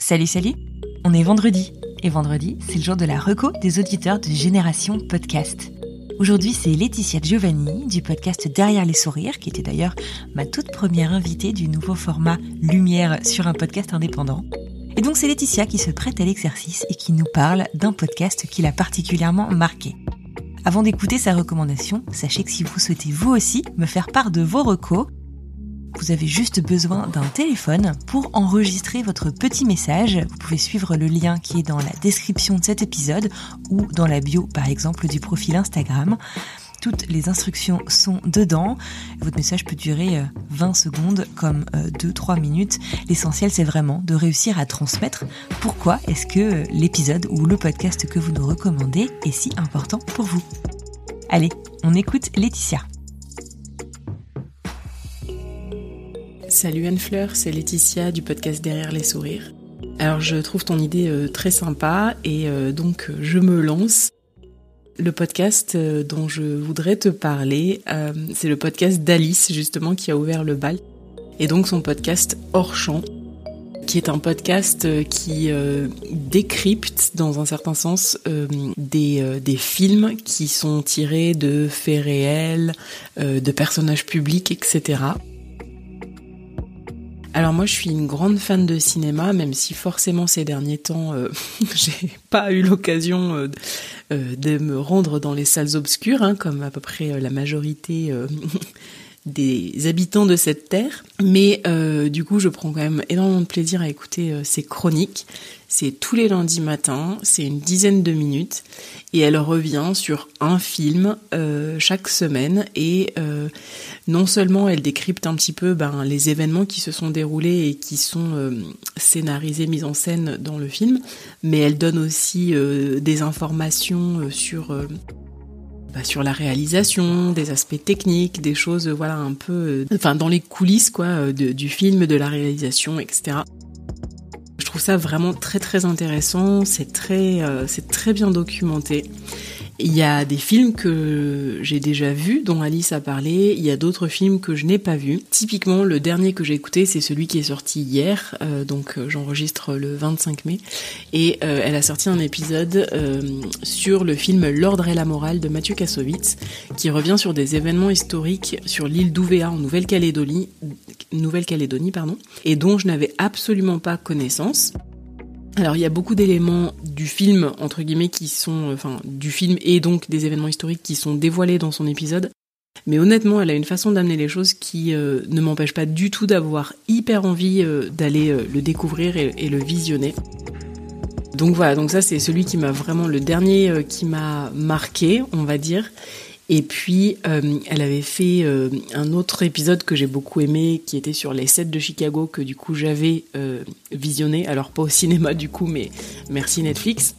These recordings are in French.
Salut, salut On est vendredi. Et vendredi, c'est le jour de la reco des auditeurs de Génération Podcast. Aujourd'hui, c'est Laetitia Giovanni du podcast Derrière les sourires, qui était d'ailleurs ma toute première invitée du nouveau format Lumière sur un podcast indépendant. Et donc c'est Laetitia qui se prête à l'exercice et qui nous parle d'un podcast qui l'a particulièrement marqué. Avant d'écouter sa recommandation, sachez que si vous souhaitez vous aussi me faire part de vos recos, vous avez juste besoin d'un téléphone pour enregistrer votre petit message. Vous pouvez suivre le lien qui est dans la description de cet épisode ou dans la bio par exemple du profil Instagram. Toutes les instructions sont dedans. Votre message peut durer 20 secondes comme 2-3 minutes. L'essentiel c'est vraiment de réussir à transmettre pourquoi est-ce que l'épisode ou le podcast que vous nous recommandez est si important pour vous. Allez, on écoute Laetitia. Salut Anne-Fleur, c'est Laetitia du podcast Derrière les sourires. Alors je trouve ton idée euh, très sympa et euh, donc euh, je me lance. Le podcast dont je voudrais te parler, c'est le podcast d'Alice justement qui a ouvert le bal. Et donc son podcast Hors qui est un podcast qui décrypte dans un certain sens des, des films qui sont tirés de faits réels, de personnages publics, etc. Alors moi je suis une grande fan de cinéma, même si forcément ces derniers temps euh, j'ai pas eu l'occasion euh, euh, de me rendre dans les salles obscures, hein, comme à peu près la majorité des habitants de cette terre. Mais du coup je prends quand même énormément de plaisir à écouter ces chroniques. C'est tous les lundis matins, c'est une dizaine de minutes et elle revient sur un film euh, chaque semaine et euh, non seulement elle décrypte un petit peu ben, les événements qui se sont déroulés et qui sont euh, scénarisés, mis en scène dans le film, mais elle donne aussi des informations sur bah, sur la réalisation, des aspects techniques, des choses voilà un peu, enfin dans les coulisses quoi du film, de la réalisation, etc ça vraiment très très intéressant, c'est très, euh, c'est très bien documenté. Il y a des films que j'ai déjà vus, dont Alice a parlé. Il y a d'autres films que je n'ai pas vus. Typiquement, le dernier que j'ai écouté, c'est celui qui est sorti hier. Euh, donc, euh, j'enregistre le 25 mai. Et elle a sorti un épisode sur le film L'ordre et la morale de Mathieu Kassovitz, qui revient sur des événements historiques sur l'île d'Ouvéa en Nouvelle-Calédonie, Nouvelle-Calédonie, pardon, et dont je n'avais absolument pas connaissance. Alors il y a beaucoup d'éléments du film entre guillemets qui sont, enfin du film et donc des événements historiques qui sont dévoilés dans son épisode. Mais honnêtement, elle a une façon d'amener les choses qui euh, ne m'empêche pas du tout d'avoir hyper envie euh, d'aller euh, le découvrir et, le visionner. Donc voilà, donc ça c'est celui qui m'a vraiment le dernier qui m'a marqué, on va dire. Et puis, euh, elle avait fait euh, un autre épisode que j'ai beaucoup aimé, qui était sur les sets de Chicago, que du coup j'avais euh, visionné. Alors pas au cinéma du coup, mais merci Netflix.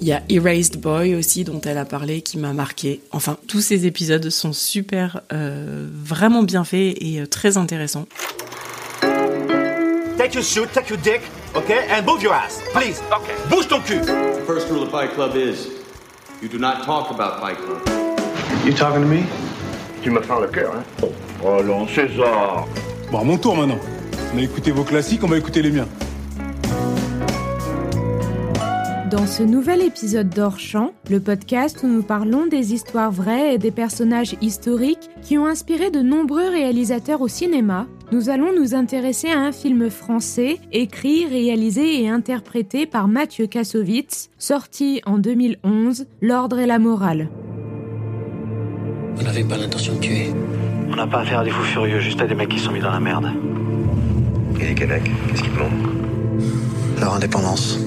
Il y a Erased Boy aussi, dont elle a parlé, qui m'a marqué. Enfin, tous ces épisodes sont super, vraiment bien faits et très intéressants. Take your suit, take your dick, okay, and move your ass, please. Okay. Bouge ton cul. The first rule of Fight Club is You do not talk about Fight Club. You talking to me? Tu me fais le cœur, hein? Oh non, César Bon, à mon tour maintenant. On a écouté vos classiques, on va écouter les miens. Dans ce nouvel épisode d'Hors-Champ, le podcast où nous parlons des histoires vraies et des personnages historiques qui ont inspiré de nombreux réalisateurs au cinéma, nous allons nous intéresser à un film français écrit, réalisé et interprété par Mathieu Kassovitz, sorti en 2011, L'ordre et la morale. Vous n'avez pas l'intention de tuer On n'a pas affaire à des fous furieux, juste à des mecs qui sont mis dans la merde. Et les Québec, qu'est-ce qu'ils demandent Leur indépendance.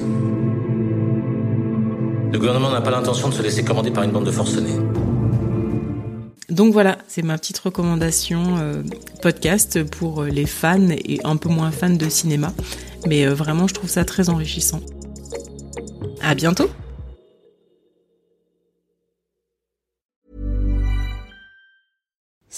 Le gouvernement n'a pas l'intention de se laisser commander par une bande de forcenés. Donc voilà, c'est ma petite recommandation euh, podcast pour les fans et un peu moins fans de cinéma. Mais euh, vraiment, je trouve ça très enrichissant. À bientôt!